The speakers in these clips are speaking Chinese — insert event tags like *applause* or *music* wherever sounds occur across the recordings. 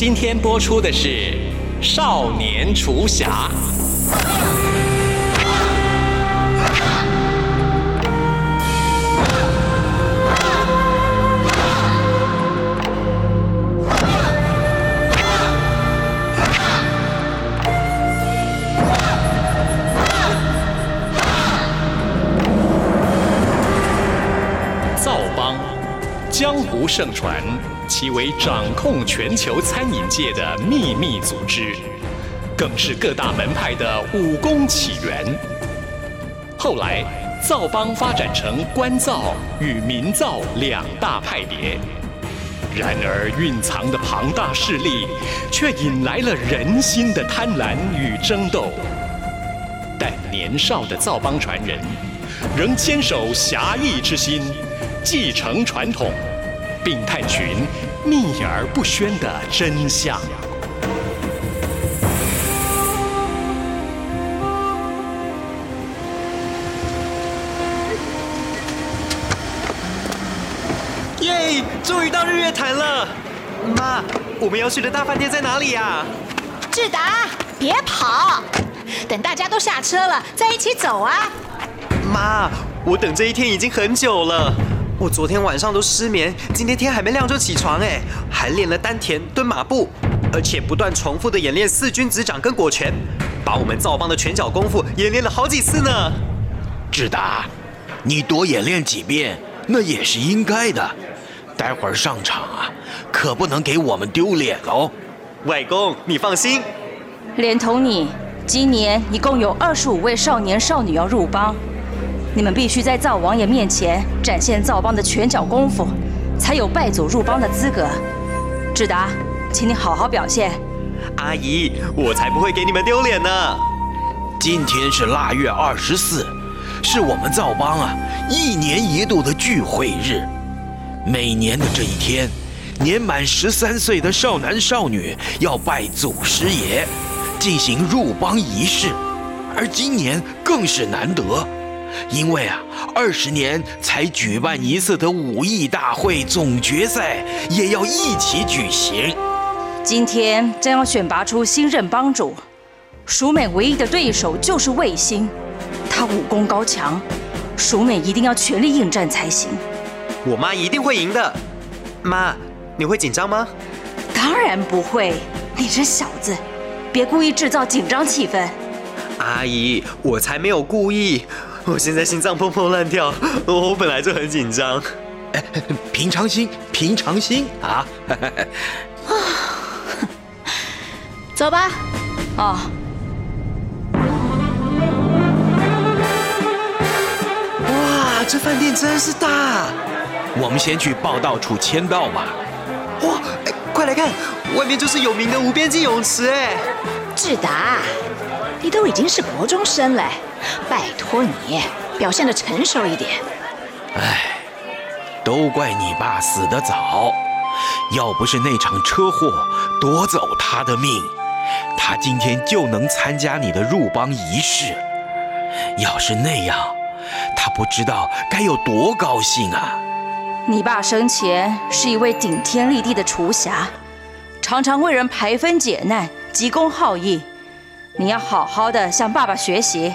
今天播出的是《少年厨侠》。灶帮，江湖盛传，其为掌控全球餐饮界的秘密组织，更是各大门派的武功起源。后来，灶帮发展成官造与民造两大派别。然而，蕴藏的庞大势力，却引来了人心的贪婪与争斗。但年少的灶帮传人，仍坚守侠义之心，继承传统，并探寻秘而不宣的真相。耶！终于到日月潭了。妈，我们要去的大饭店在哪里呀？志达，别跑！等大家都下车了，再一起走啊！妈，我等这一天已经很久了。我昨天晚上都失眠，今天天还没亮就起床，哎，还练了丹田、蹲马步，而且不断重复的演练四君子掌跟果拳，把我们造帮的拳脚功夫演练了好几次呢。志达，你多演练几遍，那也是应该的。待会儿上场啊，可不能给我们丢脸喽。外公，你放心，连同你，今年一共有二十五位少年少女要入帮，你们必须在灶王爷面前展现灶帮的拳脚功夫，才有拜祖入帮的资格。志达，请你好好表现。阿姨，我才不会给你们丢脸呢。今天是腊月二十四，是我们灶帮啊一年一度的聚会日。每年的这一天，年满十三岁的少男少女要拜祖师爷，进行入帮仪式。而今年更是难得，因为啊，二十年才举办一次的武艺大会总决赛也要一起举行。今天将要选拔出新任帮主，蜀美唯一的对手就是卫星，他武功高强，蜀美一定要全力应战才行。我妈一定会赢的。妈，你会紧张吗？当然不会，你这小子，别故意制造紧张气氛。阿姨，我才没有故意，我现在心脏砰砰乱跳，我本来就很紧张。平常心，平常心啊！走吧。哦，哇，这饭店真是大！我们先去报道处签到吧。哇，哎，快来看，外面就是有名的无边际泳池哎！志达，你都已经是国中生了，拜托你表现的成熟一点。唉，都怪你爸死得早，要不是那场车祸夺走他的命，他今天就能参加你的入帮仪式。要是那样，他不知道该有多高兴啊！你爸生前是一位顶天立地的厨侠，常常为人排分解难，急公好义。你要好好的向爸爸学习。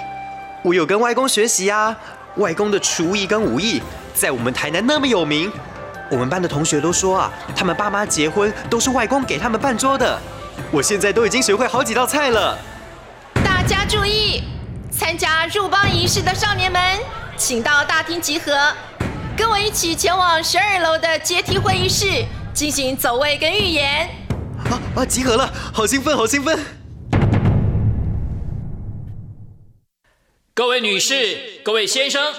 我有跟外公学习啊，外公的厨艺跟武艺在我们台南那么有名。我们班的同学都说啊，他们爸妈结婚都是外公给他们办桌的。我现在都已经学会好几道菜了。大家注意，参加入帮仪式的少年们，请到大厅集合，跟我一起前往十二楼的阶梯会议室进行走位跟预言。啊啊！集合了，好兴奋，好兴奋！各位女士、各位先生，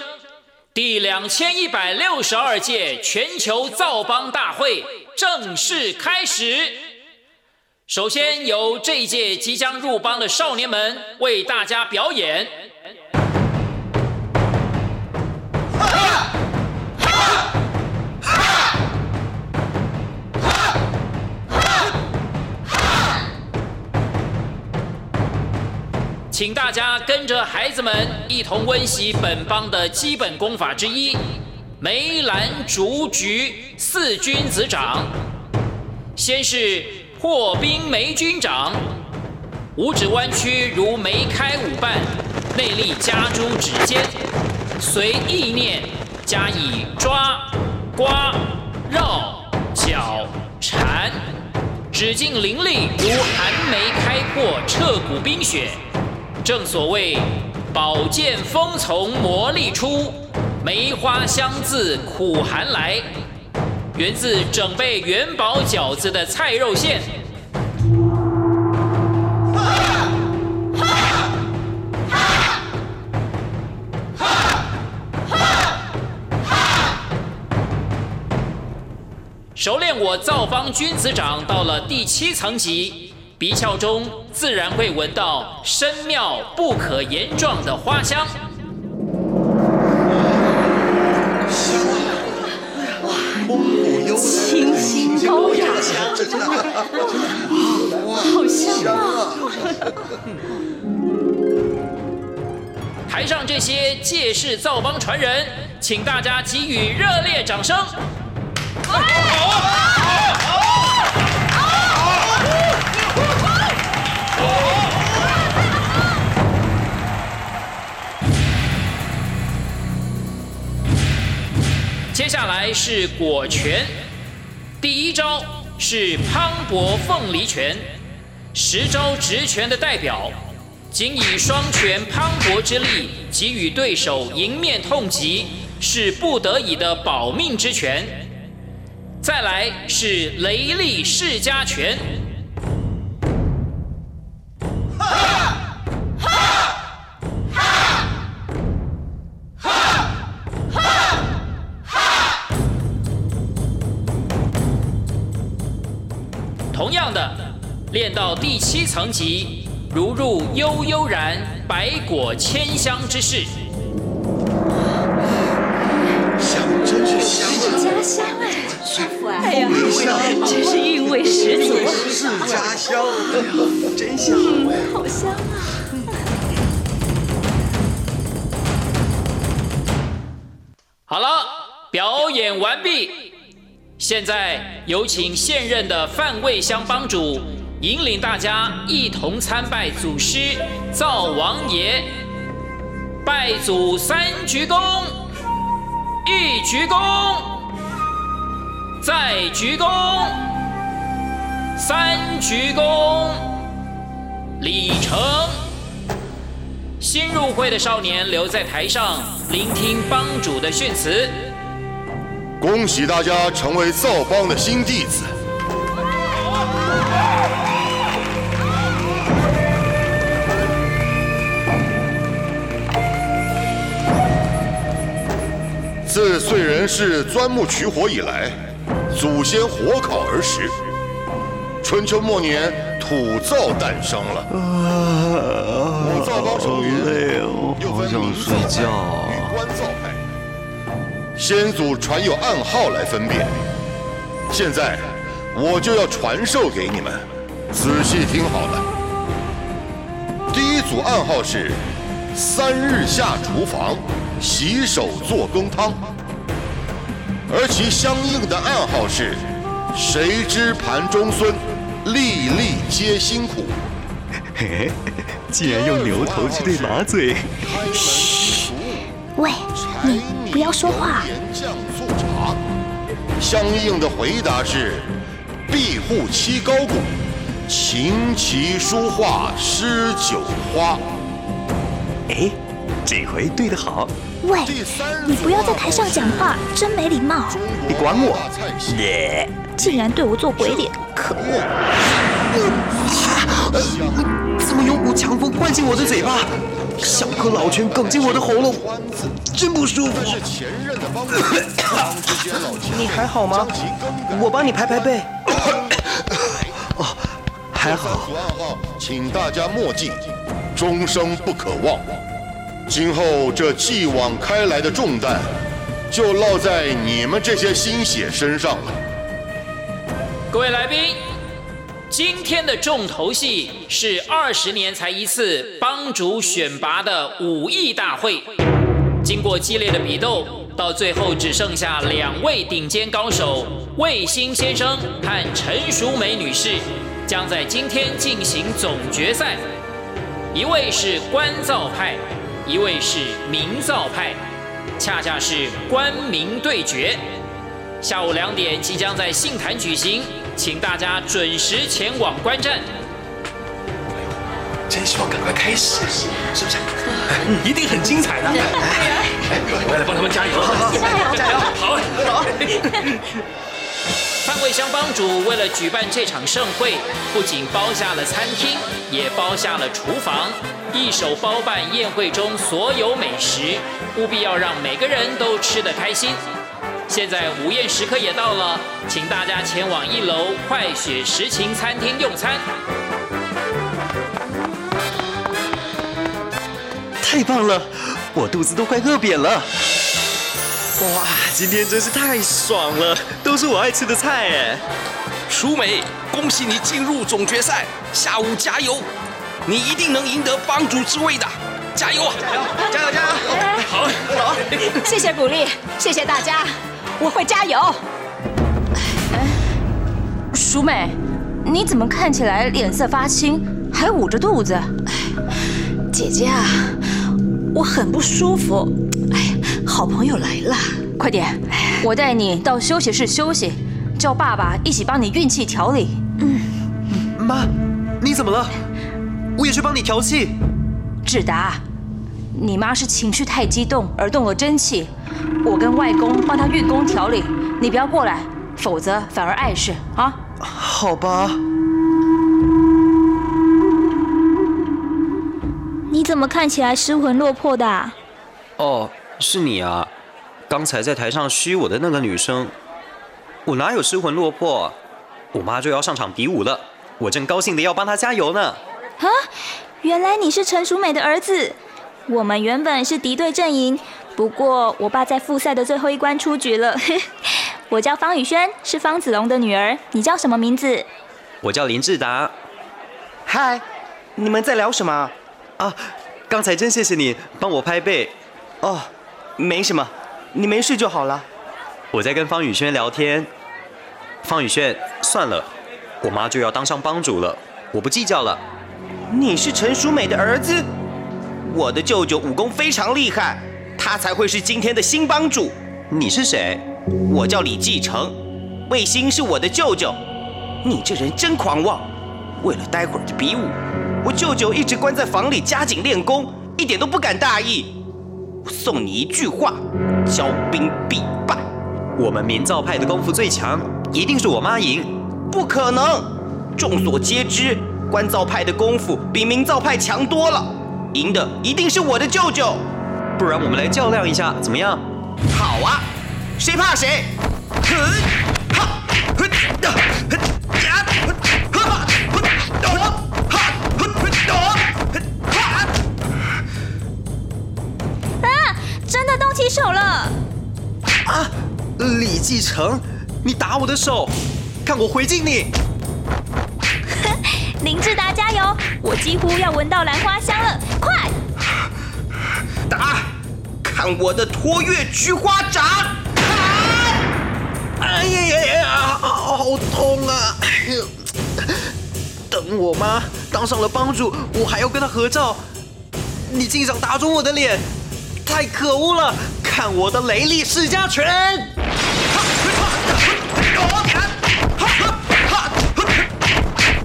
第两千一百六十二届全球造帮大会正式开始。首先由这一届即将入帮的少年们为大家表演。请大家跟着孩子们一同温习本邦的基本功法之一——梅兰竹菊四君子掌。先是破冰梅君掌，五指弯曲如梅开五瓣，内力加诸指尖，随意念加以抓、刮、绕、绞、缠，指劲凌厉如寒梅开过彻骨冰雪。正所谓“宝剑锋从磨砺出，梅花香自苦寒来”，源自整备元宝饺子的菜肉馅。熟练我造方君子掌到了第七层级。鼻窍中自然会闻到深妙不可言状的花香。香啊！哇，清新高雅，好香啊！台上这些借势造帮传人，请大家给予热烈掌声。接下来是果拳，第一招是磅礴凤梨拳，十招直拳的代表，仅以双拳磅礴之力给予对手迎面痛击，是不得已的保命之拳。再来是雷厉世家拳。到第七层级，如入悠悠然百果千香之室。香，真是香啊！家乡哎，舒服啊！哎呀，真是韵味十足。是家乡，哎呀，真香，好香啊！好了，表演完毕。现在有请现任的范卫香帮主引领大家一同参拜祖师灶王爷。拜祖三鞠躬，一鞠躬，再鞠躬，三鞠躬，礼成。新入会的少年留在台上聆听帮主的训词。恭喜大家成为灶帮的新弟子。自燧人氏钻木取火以来，祖先火烤而食。春秋末年，土灶诞生了。我灶帮成员又分明灶派与官灶派。先祖传有暗号来分辨，现在我就要传授给你们，仔细听好了。第一组暗号是：三日下厨房，洗手做羹汤。而其相应的暗号是：谁知盘中孙，粒粒皆辛苦。嘿嘿，竟然用牛头去对马嘴。嘘，喂，你。不要说话。相应的回答是：庇护七高谷，琴棋书画诗酒花。哎，这回对得好。喂，你不要在台上讲话，真没礼貌。你管我？竟然对我做鬼脸，可恶！怎么有股强风灌进我的嘴巴，像颗老拳梗进我的喉咙，真不舒服。你还好吗我帮你拍拍背。*coughs* 哦，还好。请大家默记，终生不可忘。今后这继往开来的重担，就落在你们这些新血身上了。各位来宾，今天的重头戏是二十年才一次帮主选拔的武艺大会。经过激烈的比斗，到最后只剩下两位顶尖高手魏星先生和陈淑梅女士，将在今天进行总决赛。一位是关造派，一位是明造派，恰恰是官民对决。下午两点即将在信坛举行，请大家准时前往观战。真希望赶快开始，是不是？一定很精彩的。*laughs* 哎，我来帮他们加油！加油加油！好，好。范卫乡帮主为了举办这场盛会，不仅包下了餐厅，也包下了厨房，一手包办宴会中所有美食，务必要让每个人都吃得开心。现在午宴时刻也到了，请大家前往一楼快雪时晴餐厅用餐。太棒了，我肚子都快饿扁了。哇，今天真是太爽了，都是我爱吃的菜哎。淑美，恭喜你进入总决赛，下午加油，你一定能赢得帮主之位的，加油！加油！加油加油！好，好。谢谢鼓励，谢谢大家，我会加油。淑美，你怎么看起来脸色发青，还捂着肚子？姐姐啊，我很不舒服。好朋友来了，快点，我带你到休息室休息，叫爸爸一起帮你运气调理。嗯妈，你怎么了？我也去帮你调气。志达，你妈是情绪太激动而动了真气，我跟外公帮她运功调理，你不要过来，否则反而碍事啊。好吧。你怎么看起来失魂落魄的、啊？哦，是你啊！刚才在台上虚我的那个女生，我哪有失魂落魄？我妈就要上场比武了，我正高兴的要帮她加油呢。啊，原来你是陈淑美的儿子。我们原本是敌对阵营，不过我爸在复赛的最后一关出局了。*laughs* 我叫方宇轩，是方子龙的女儿。你叫什么名字？我叫林志达。嗨，你们在聊什么？啊，刚才真谢谢你帮我拍背。哦，没什么，你没事就好了。我在跟方宇轩聊天。方宇轩，算了，我妈就要当上帮主了，我不计较了。你是陈淑美的儿子？我的舅舅武功非常厉害，他才会是今天的新帮主。你是谁？我叫李继承，卫星是我的舅舅。你这人真狂妄！为了待会儿的比武，我舅舅一直关在房里加紧练功，一点都不敢大意。送你一句话：骄兵必败。我们民造派的功夫最强，一定是我妈赢。不可能！众所皆知，官造派的功夫比民造派强多了，赢的一定是我的舅舅。不然我们来较量一下，怎么样？好啊，谁怕谁！手了！啊，李继承，你打我的手，看我回敬你！*laughs* 林志达加油！我几乎要闻到兰花香了，快打！看我的托月菊花掌！哎呀呀呀，好痛啊！等我妈当上了帮主，我还要跟她合照。你竟想打中我的脸，太可恶了！看我的雷厉世家拳。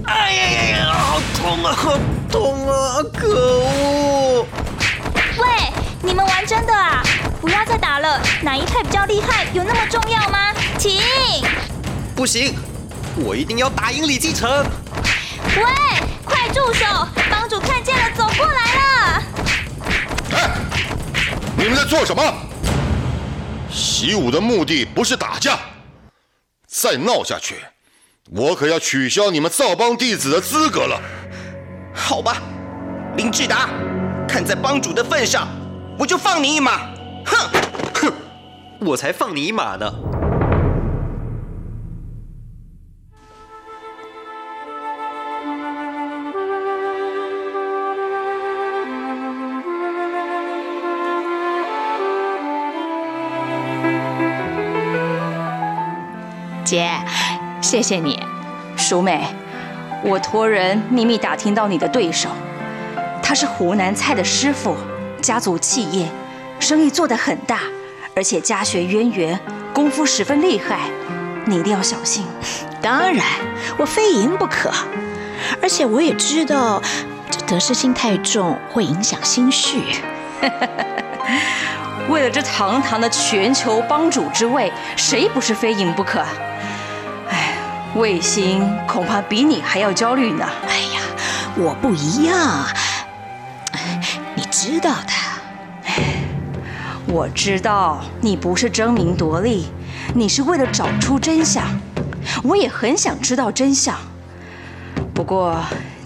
哎呀，好痛啊好痛啊，可恶。喂，你们玩真的啊？不要再打了，哪一派比较厉害？有那么重要吗？请。不行，我一定要打赢李继承。喂，快住手，帮主看见了，走过来了。哎，你们在做什么？习武的目的不是打架，再闹下去，我可要取消你们造帮弟子的资格了。好吧，林志达，看在帮主的份上，我就放你一马。哼哼，我才放你一马呢。姐，谢谢你，淑美。我托人秘密打听到你的对手，他是湖南菜的师傅，家族企业，生意做得很大，而且家学渊源，功夫十分厉害，你一定要小心。*laughs* 当然，我非赢不可。而且我也知道，这得失心太重会影响心绪。*laughs* 为了这堂堂的全球帮主之位，谁不是非赢不可？哎卫星恐怕比你还要焦虑呢。哎呀，我不一样，你知道的。我知道你不是争名夺利，你是为了找出真相。我也很想知道真相，不过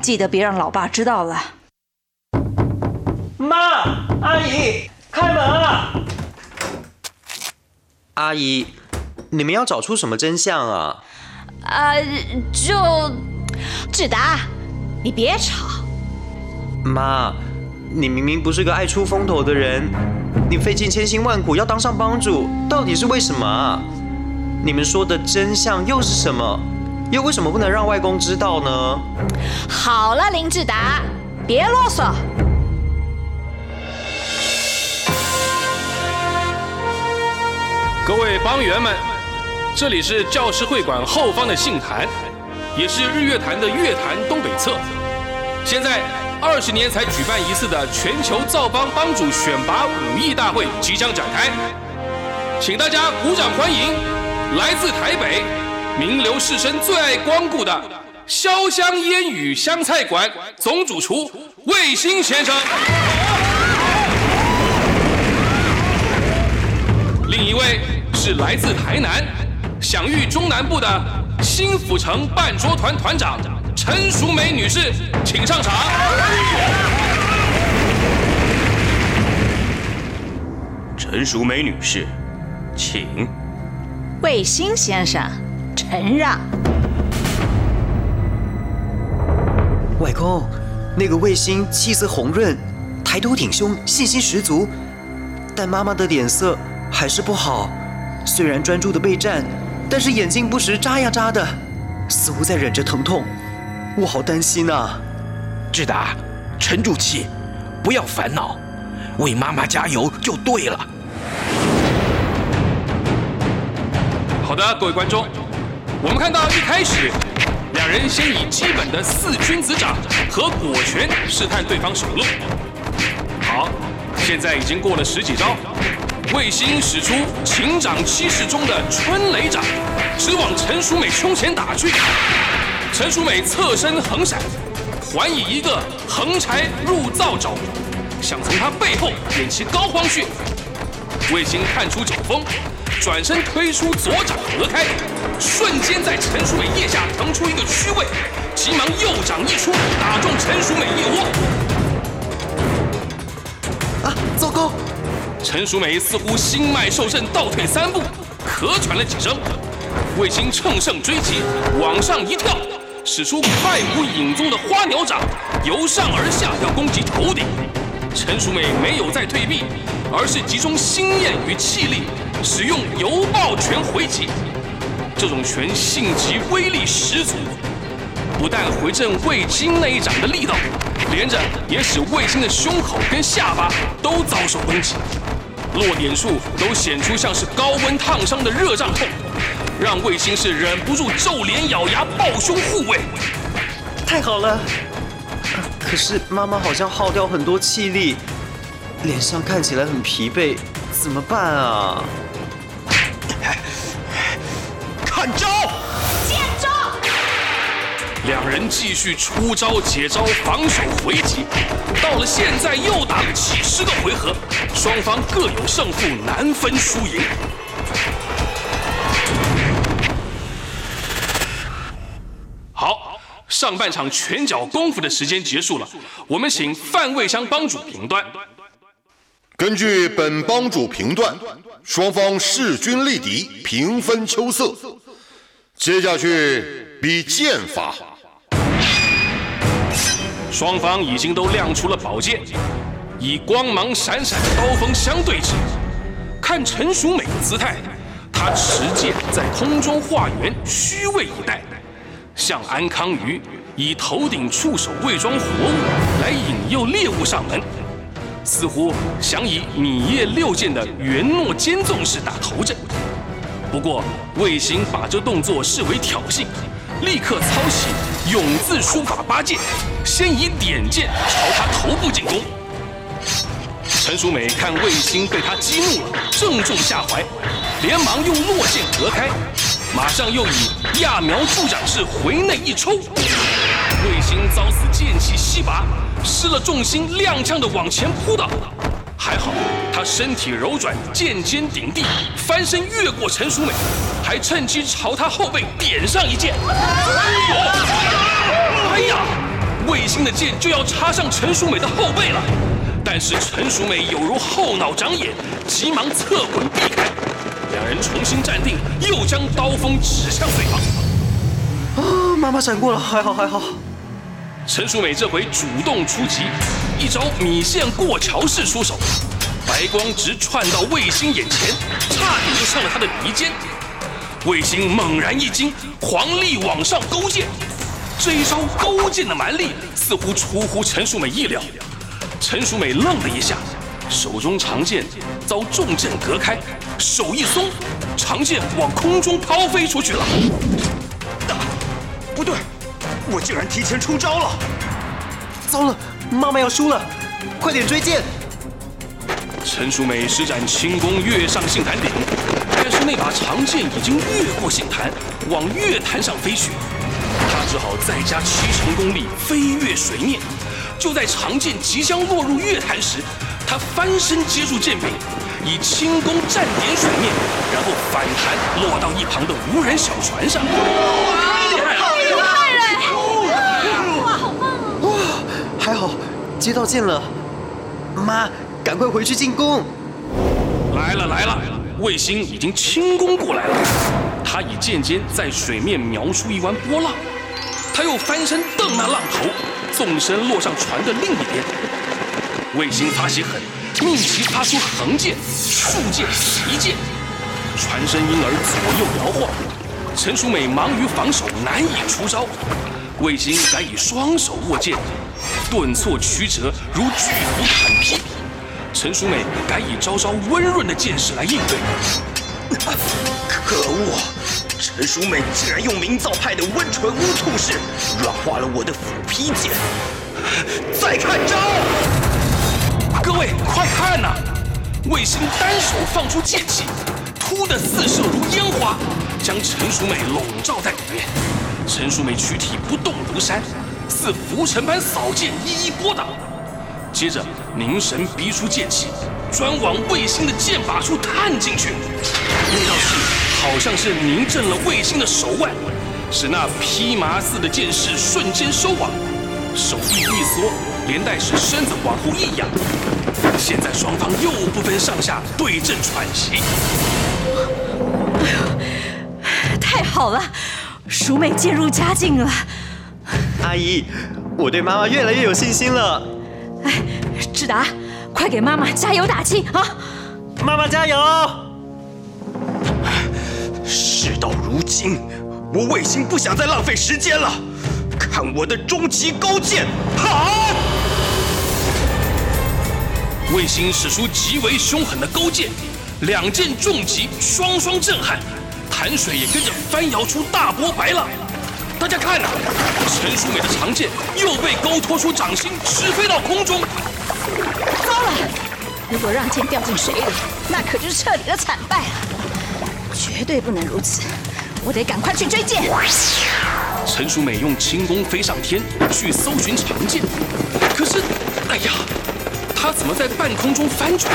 记得别让老爸知道了。妈，阿姨，开门啊！阿姨，你们要找出什么真相啊？啊，就志达，你别吵。妈，你明明不是个爱出风头的人，你费尽千辛万苦要当上帮主，到底是为什么啊？你们说的真相又是什么？又为什么不能让外公知道呢？好了，林志达，别啰嗦。各位帮员们。这里是教师会馆后方的杏坛，也是日月潭的月潭东北侧。现在二十年才举办一次的全球造帮帮主选拔武艺大会即将展开，请大家鼓掌欢迎来自台北名流士绅最爱光顾的潇湘烟雨湘菜馆总主厨魏新先生。另一位是来自台南。享誉中南部的新府城半桌团团长陈淑梅女士，请上场。陈淑梅女士，请。卫星先生，承让。外公，那个卫星气色红润，抬头挺胸，信心十足，但妈妈的脸色还是不好，虽然专注的备战。但是眼睛不时眨呀眨的，似乎在忍着疼痛，我好担心啊！志达，沉住气，不要烦恼，为妈妈加油就对了。好的，各位观众，我们看到一开始，两人先以基本的四君子掌和果拳试探对方手路。好，现在已经过了十几招。卫星使出情掌七式中的春雷掌，直往陈淑美胸前打去。陈淑美侧身横闪，还以一个横柴入灶肘，想从他背后点其膏肓穴。卫星看出酒风，转身推出左掌合开，瞬间在陈淑美腋下腾出一个虚位，急忙右掌一出，打中陈淑美腋窝。陈淑梅似乎心脉受震，倒退三步，咳喘了几声。卫星乘胜追击，往上一跳，使出快无影踪的花鸟掌，由上而下要攻击头顶。陈淑梅没有再退避，而是集中心念与气力，使用油爆拳回击。这种拳性急，威力十足，不但回震卫青那一掌的力道，连着也使卫青的胸口跟下巴都遭受攻击。落点处都显出像是高温烫伤的热胀痛，让卫星是忍不住皱脸咬牙抱胸护卫。太好了，可是妈妈好像耗掉很多气力，脸上看起来很疲惫，怎么办啊？看招！两人继续出招解招，防守回击。到了现在又打了几十个回合，双方各有胜负，难分输赢。好，上半场拳脚功夫的时间结束了，我们请范卫香帮主评断。根据本帮主评断，双方势均力敌，平分秋色。接下去比剑法。双方已经都亮出了宝剑，以光芒闪闪的刀锋相对峙。看陈淑美的姿态，她持剑在空中化圆，虚位以待，像安康鱼以头顶触手伪装活物来引诱猎物上门，似乎想以米叶六剑的圆诺尖纵式打头阵。不过卫星把这动作视为挑衅，立刻操起永字书法八剑，先以点剑朝他头部进攻。陈淑美看卫星被他激怒了，正中下怀，连忙用落剑隔开，马上又以揠苗助长式回内一抽，卫星遭此剑气西拔，失了重心，踉跄的往前扑倒。还好他身体柔软，剑尖顶地，翻身越过陈淑美，还趁机朝他后背点上一剑。哎呀，卫星的剑就要插上陈淑美的后背了，但是陈淑美有如后脑长眼，急忙侧滚避开。两人重新站定，又将刀锋指向对方。啊，妈妈闪过了，还好还好。陈淑美这回主动出击，一招米线过桥式出手，白光直窜到卫星眼前，差点就上了他的鼻尖。卫星猛然一惊，狂力往上勾剑。这一招勾剑的蛮力似乎出乎陈淑美意料。陈淑美愣了一下，手中长剑遭重剑隔开，手一松，长剑往空中抛飞出去了。不对。我竟然提前出招了！糟了，妈妈要输了，快点追剑！陈淑美施展轻功跃上杏坛顶，但是那把长剑已经越过杏坛，往月坛上飞去。她只好再加七成功力飞越水面。就在长剑即将落入月坛时，她翻身接住剑柄，以轻功站点水面，然后反弹落到一旁的无人小船上。还接到剑了。妈，赶快回去进攻。来了来了，卫星已经轻攻过来了。他以剑尖在水面描出一弯波浪，他又翻身蹬那浪头，纵身落上船的另一边。卫星发起狠，密集发出横剑、竖剑、齐剑，船身因而左右摇晃。陈淑美忙于防守，难以出招。卫星改以双手握剑。顿挫曲折，如巨斧砍劈。陈淑美改以招招温润的剑势来应对。可恶！陈淑美竟然用明造派的温纯乌兔式软化了我的斧劈剑。再看招！各位快看呐！卫星单手放出剑气，突的四射如烟花，将陈淑美笼罩在里面。陈淑美躯体不动如山。似浮尘般扫剑，一一拨挡。接着凝神逼出剑气，专往卫星的剑把处探进去。那道气好像是凝震了卫星的手腕，使那披麻似的剑势瞬间收网，手臂一缩，连带使身子往后一仰。现在双方又不分上下对阵喘息。哎呦，太好了，淑美渐入佳境了。*laughs* 阿姨，我对妈妈越来越有信心了。哎，志达，快给妈妈加油打气啊！妈妈加油！事到如今，我卫星不想再浪费时间了。看我的终极勾剑！好！卫星使出极为凶狠的勾剑，两剑重击，双双震撼，潭水也跟着翻摇出大波白浪。大家看呐，陈淑美的长剑又被勾拖出掌心，直飞到空中。糟了！如果让剑掉进水里，那可就是彻底的惨败了。绝对不能如此，我得赶快去追剑。陈淑美用轻功飞上天，去搜寻长剑。可是，哎呀，她怎么在半空中翻转，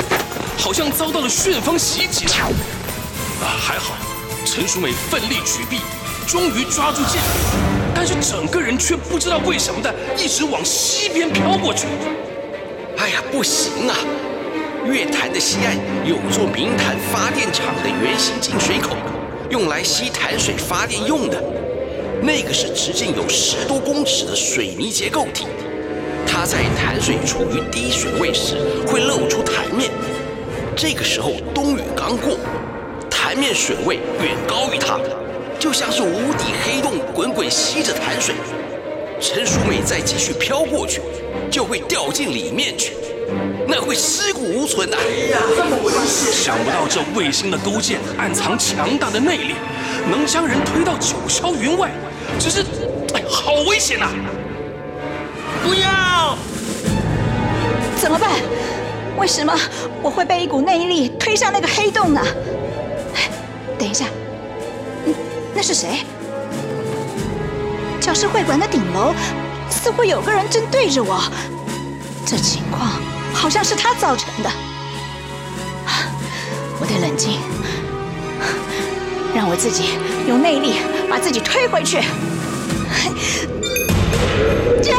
好像遭到了旋风袭击。啊，还好，陈淑美奋力举臂，终于抓住剑，但是整个人却不知道为什么的一直往西边飘过去。哎呀，不行啊！月潭的西岸有座明潭发电厂的圆形进水口，用来吸潭水发电用的。那个是直径有十多公尺的水泥结构体，它在潭水处于低水位时会露出潭面。这个时候冬雨刚过，潭面水位远高于它，就像是无底黑洞滚滚吸着潭水。陈淑美再继续飘过去，就会掉进里面去，那会尸骨无存的。哎呀，这么危险！想不到这卫星的勾践暗藏强大的内力，能将人推到九霄云外。只是，哎，好危险呐！不要！怎么办？为什么我会被一股内力推向那个黑洞呢？等一下，嗯，那是谁？教师会馆的顶楼似乎有个人正对着我，这情况好像是他造成的。我得冷静，让我自己用内力把自己推回去。这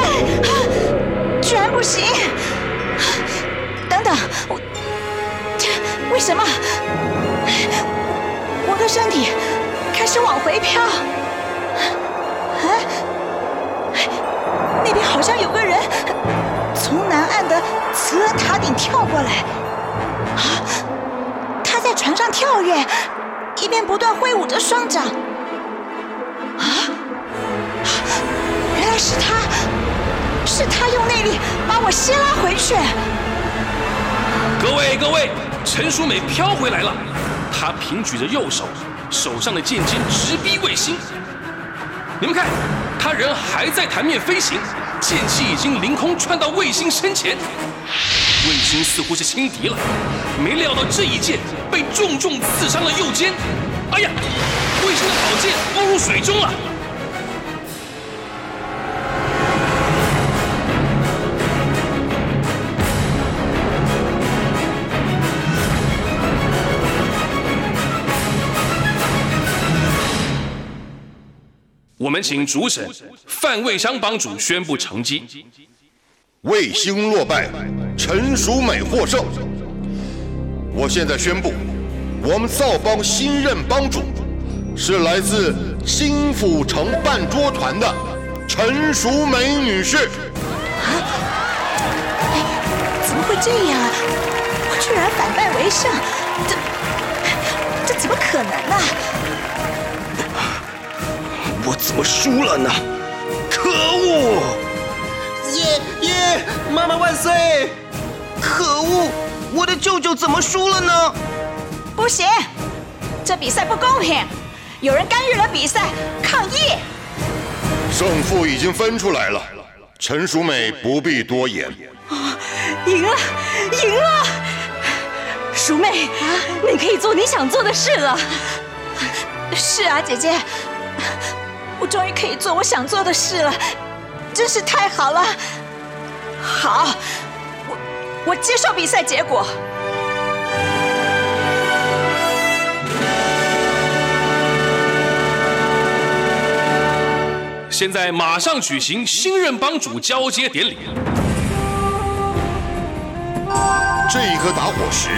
居然不行！等等，我这为什么我的身体开始往回飘？啊，那边好像有个人从南岸的慈恩塔顶跳过来。啊，他在船上跳跃，一边不断挥舞着双掌。啊！原来是他，是他用内力把我吸拉回去。各位各位，陈淑美飘回来了，她平举着右手，手上的剑尖直逼卫星。你们看，他人还在潭面飞行，剑气已经凌空穿到卫星身前。卫星似乎是轻敌了，没料到这一剑被重重刺伤了右肩。哎呀，卫星的宝剑落入水中了。我们请主审范卫商帮主宣布成绩。卫星落败，陈淑美获胜。我现在宣布，我们造帮新任帮主是来自新府城半桌团的陈淑美女士。啊？怎么会这样啊？我居然反败为胜，这这怎么可能呢？我怎么输了呢？可恶！耶耶，妈妈万岁！可恶，我的舅舅怎么输了呢？不行，这比赛不公平，有人干预了比赛，抗议！胜负已经分出来了，陈淑美不必多言。啊，赢了，赢了！淑妹，你可以做你想做的事了。是啊，姐姐。我终于可以做我想做的事了，真是太好了！好，我我接受比赛结果。现在马上举行新任帮主交接典礼。这一颗打火石，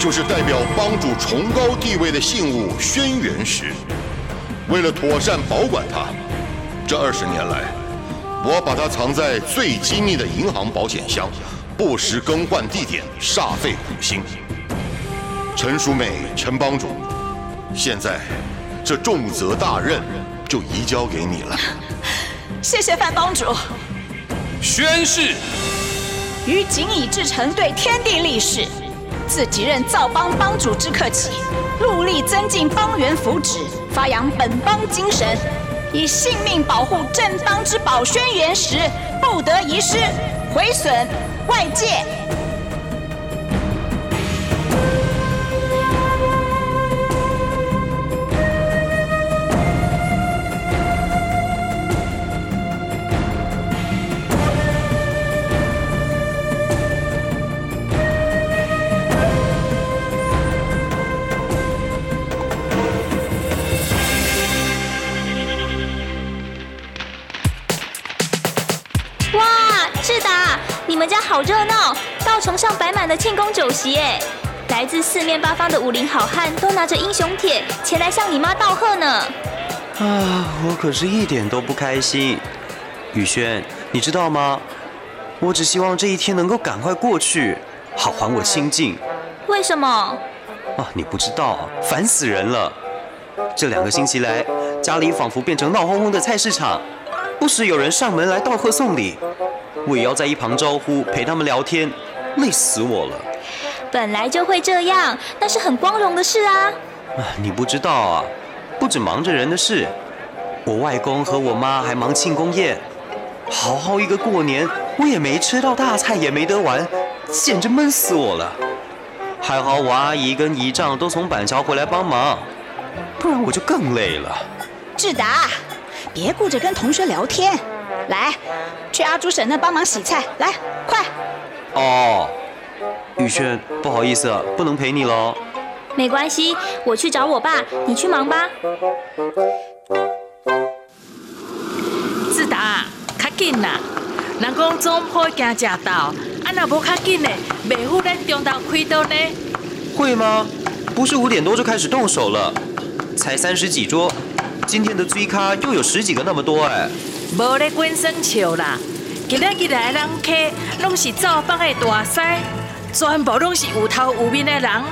就是代表帮主崇高地位的信物轩辕石。为了妥善保管它，这二十年来，我把它藏在最机密的银行保险箱，不时更换地点，煞费苦心。陈淑美，陈帮主，现在这重责大任就移交给你了。谢谢范帮主。宣誓：于谨以至诚对天地立誓，自即任造帮帮主之刻起，戮力增进邦员福祉。发扬本邦精神，以性命保护正邦之宝轩辕石，不得遗失、毁损外界。道场上摆满了庆功酒席哎！来自四面八方的武林好汉都拿着英雄帖前来向你妈道贺呢。啊，我可是一点都不开心。宇轩，你知道吗？我只希望这一天能够赶快过去，好还我清静。为什么？啊，你不知道，烦死人了！这两个星期来，家里仿佛变成闹哄哄的菜市场，不时有人上门来道贺送礼，我也要在一旁招呼，陪他们聊天，累死我了。本来就会这样，那是很光荣的事啊！啊，你不知道啊，不止忙着人的事，我外公和我妈还忙庆功宴，好好一个过年，我也没吃到大菜，也没得玩，简直闷死我了。还好我阿姨跟姨丈都从板桥回来帮忙，不然我就更累了。志达，别顾着跟同学聊天，来，去阿朱婶那帮忙洗菜，来，快！哦，宇轩，不好意思，不能陪你喽。没关系，我去找我爸，你去忙吧。志达，较紧啦！人讲总好行正道，啊若无较紧的，袂赴咱中道开刀呢。会吗？不是五点多就开始动手了，才三十几桌，今天的追咖又有十几个那么多哎。无咧滚生笑啦，今日日来的人客拢是灶帮的大师，全部拢是有头有面的人。啊，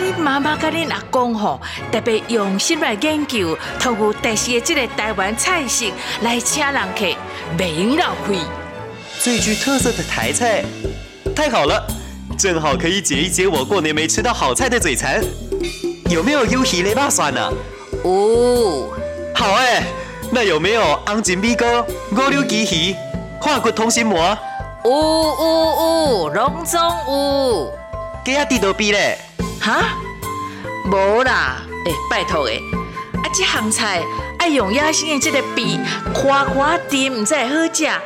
你妈妈甲恁阿公吼，特别用心来研究，透过特色的这个台湾菜式来请人客，袂用浪费。最具特色的台菜，太好了，正好可以解一解我过年没吃到好菜的嘴馋。有没有优鱼雷霸蒜呢？哦。好哎，那有没有昂金米糕、五柳鸡鱼、化骨通心膜？有有有，拢总有。鸡鸭地豆比嘞？哈？无啦，诶，拜托诶，啊，这行菜爱用野生的这个比，夸夸甜，唔才会好食。啊，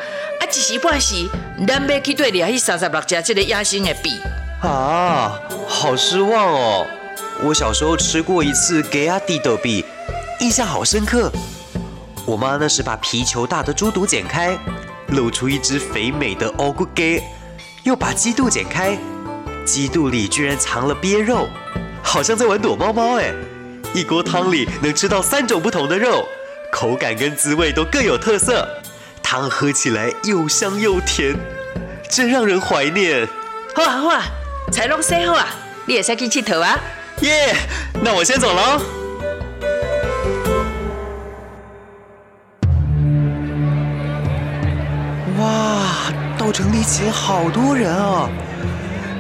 一时半时，咱要去对掠去三十六只这个野生的比。啊，好失望哦！我小时候吃过一次给阿地豆比，印象好深刻。我妈那时把皮球大的猪肚剪开，露出一只肥美的欧骨鸡，又把鸡肚剪开，鸡肚里居然藏了鳖肉，好像在玩躲猫猫哎！一锅汤里能吃到三种不同的肉，口感跟滋味都各有特色。汤喝起来又香又甜，真让人怀念。好啊好啊，菜拢洗好啊，你也先去佚佗啊。耶，那我先走了。哇，稻城里挤了好多人啊！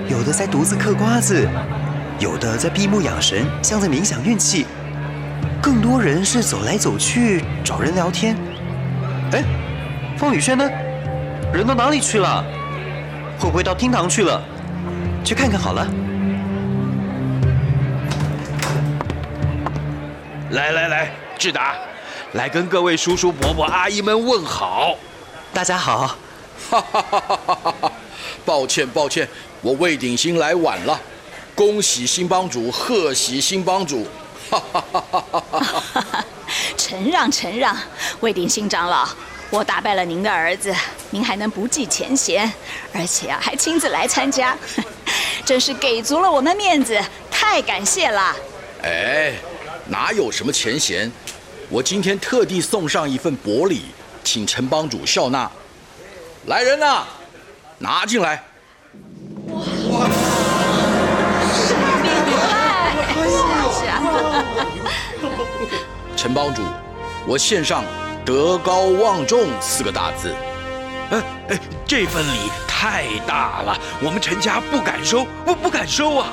有的在独自嗑瓜子，有的在闭目养神，像在冥想运气。更多人是走来走去，找人聊天。哎。方宇轩呢？人到哪里去了？会不会到厅堂去了？去看看好了。来来来，志达，来跟各位叔叔伯伯阿姨们问好。大家好。哈哈哈哈哈哈！抱歉抱歉，我魏鼎新来晚了。恭喜新帮主，贺喜新帮主。哈哈哈哈哈哈！承让承让，魏鼎新长老。我打败了您的儿子，您还能不计前嫌，而且啊还亲自来参加，*laughs* 真是给足了我们面子，太感谢了。哎，哪有什么前嫌？我今天特地送上一份薄礼，请陈帮主笑纳。来人呐，拿进来。哇！陈帮主，我献上。德高望重四个大字，哎哎，这份礼太大了，我们陈家不敢收，我不敢收啊！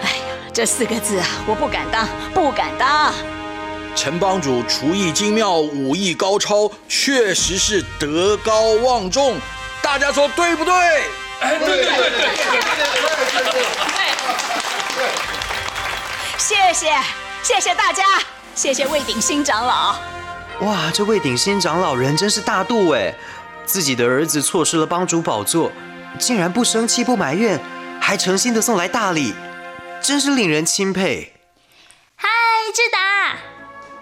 哎呀，这四个字啊，我不敢当，不敢当。陈帮主厨艺精妙，武艺高超，确实是德高望重，大家说对不对？哎，对对对对对对对对对。谢谢谢谢大家，谢谢魏鼎新长老。哇，这魏鼎新长老人真是大度哎！自己的儿子错失了帮主宝座，竟然不生气不埋怨，还诚心的送来大礼，真是令人钦佩。嗨，志达！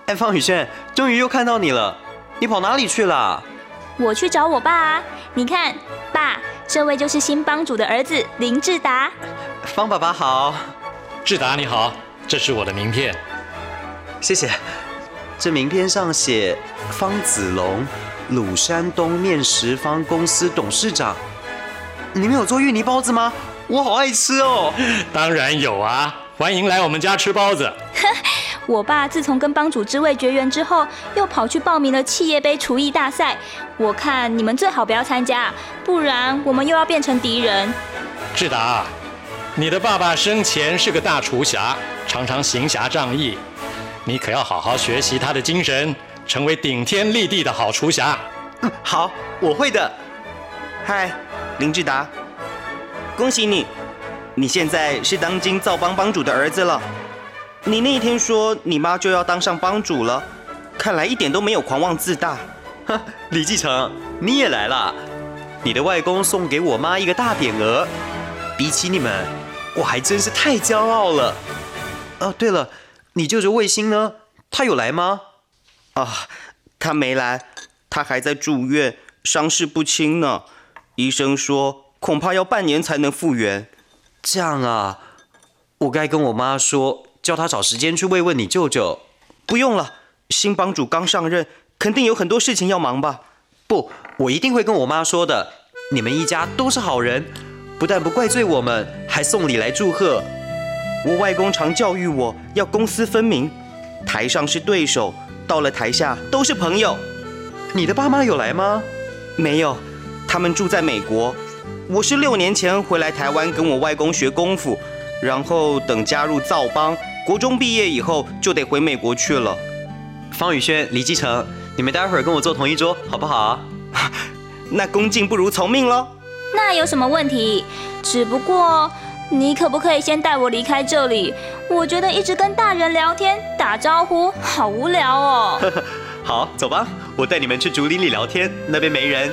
哎，方宇轩，终于又看到你了，你跑哪里去了？我去找我爸啊！你看，爸，这位就是新帮主的儿子林志达。方爸爸好，志达你好，这是我的名片，谢谢。这名片上写方子龙，鲁山东面食方公司董事长。你们有做芋泥包子吗？我好爱吃哦。*laughs* 当然有啊，欢迎来我们家吃包子。*laughs* 我爸自从跟帮主之位绝缘之后，又跑去报名了企业杯厨艺大赛。我看你们最好不要参加，不然我们又要变成敌人。志达，你的爸爸生前是个大厨侠，常常行侠仗义。你可要好好学习他的精神，成为顶天立地的好厨侠。嗯，好，我会的。嗨，林志达，恭喜你，你现在是当今造帮帮主的儿子了。你那天说你妈就要当上帮主了，看来一点都没有狂妄自大。哼，*laughs* 李继承，你也来了。你的外公送给我妈一个大匾额，比起你们，我还真是太骄傲了。哦，对了。你舅舅卫星呢？他有来吗？啊，他没来，他还在住院，伤势不轻呢。医生说恐怕要半年才能复原。这样啊，我该跟我妈说，叫他找时间去慰问你舅舅。不用了，新帮主刚上任，肯定有很多事情要忙吧？不，我一定会跟我妈说的。你们一家都是好人，不但不怪罪我们，还送礼来祝贺。我外公常教育我要公私分明，台上是对手，到了台下都是朋友。你的爸妈有来吗？没有，他们住在美国。我是六年前回来台湾跟我外公学功夫，然后等加入造帮，国中毕业以后就得回美国去了。方宇轩、李继承，你们待会儿跟我坐同一桌好不好？*laughs* 那恭敬不如从命喽。那有什么问题？只不过。你可不可以先带我离开这里？我觉得一直跟大人聊天打招呼好无聊哦。*laughs* 好，走吧，我带你们去竹林里聊天，那边没人。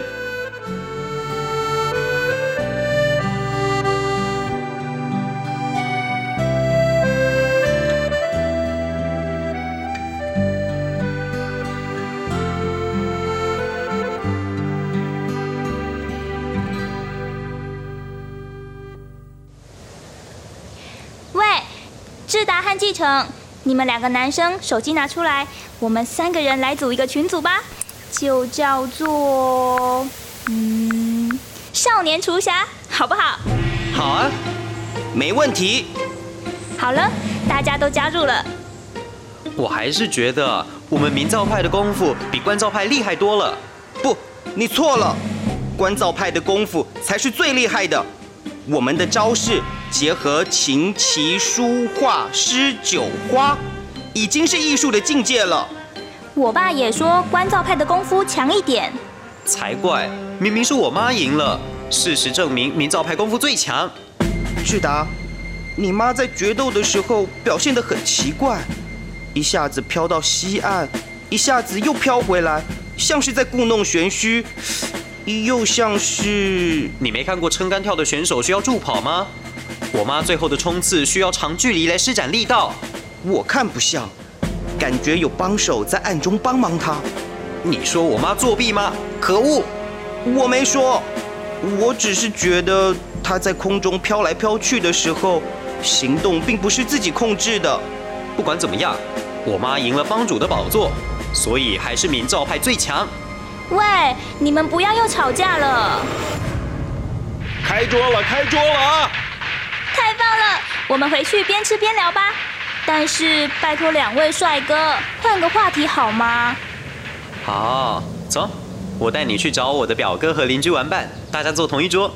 继承，你们两个男生手机拿出来，我们三个人来组一个群组吧，就叫做嗯少年厨侠，好不好？好啊，没问题。好了，大家都加入了。我还是觉得我们明造派的功夫比关照派厉害多了。不，你错了，关照派的功夫才是最厉害的。我们的招式结合琴棋书画诗酒花，已经是艺术的境界了。我爸也说关照派的功夫强一点，才怪！明明是我妈赢了，事实证明明照派功夫最强。志达，你妈在决斗的时候表现得很奇怪，一下子飘到西岸，一下子又飘回来，像是在故弄玄虚。又像是你没看过撑杆跳的选手需要助跑吗？我妈最后的冲刺需要长距离来施展力道，我看不像，感觉有帮手在暗中帮忙她。你说我妈作弊吗？可恶！我没说，我只是觉得她在空中飘来飘去的时候，行动并不是自己控制的。不管怎么样，我妈赢了帮主的宝座，所以还是明照派最强。喂，你们不要又吵架了！开桌了，开桌了啊！太棒了，我们回去边吃边聊吧。但是拜托两位帅哥，换个话题好吗？好，走，我带你去找我的表哥和邻居玩伴，大家坐同一桌。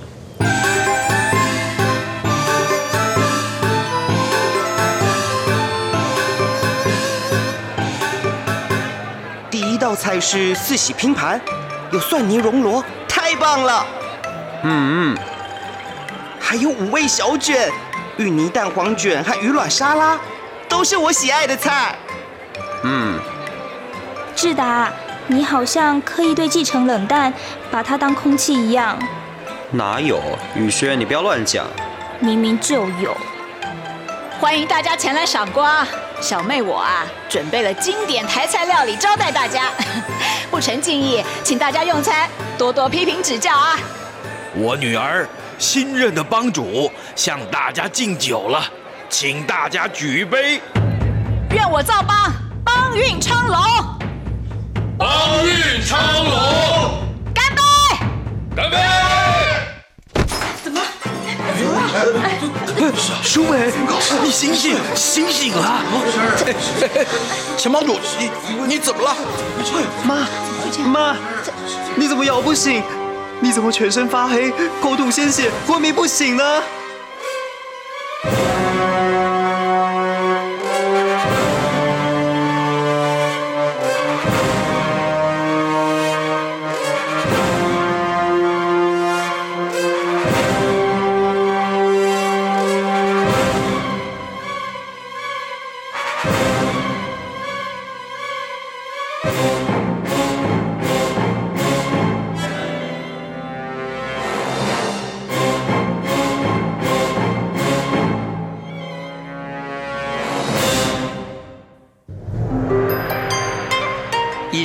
第一道菜是四喜拼盘，有蒜泥熔螺，太棒了。嗯嗯，还有五味小卷、芋泥蛋黄卷和鱼卵沙拉，都是我喜爱的菜。嗯，志达，你好像刻意对继承冷淡，把他当空气一样。哪有？雨轩，你不要乱讲。明明就有。欢迎大家前来赏光。小妹我啊，准备了经典台菜料理招待大家，*laughs* 不成敬意，请大家用餐，多多批评指教啊！我女儿新任的帮主向大家敬酒了，请大家举杯。愿我造帮帮运昌隆，帮运昌隆，干杯！干杯！怎么？淑美，你醒醒，醒醒啊！哎哎哎，钱帮主，你你怎么了？妈，妈，你怎么摇不醒？你怎么全身发黑，口吐鲜血，昏迷不醒呢？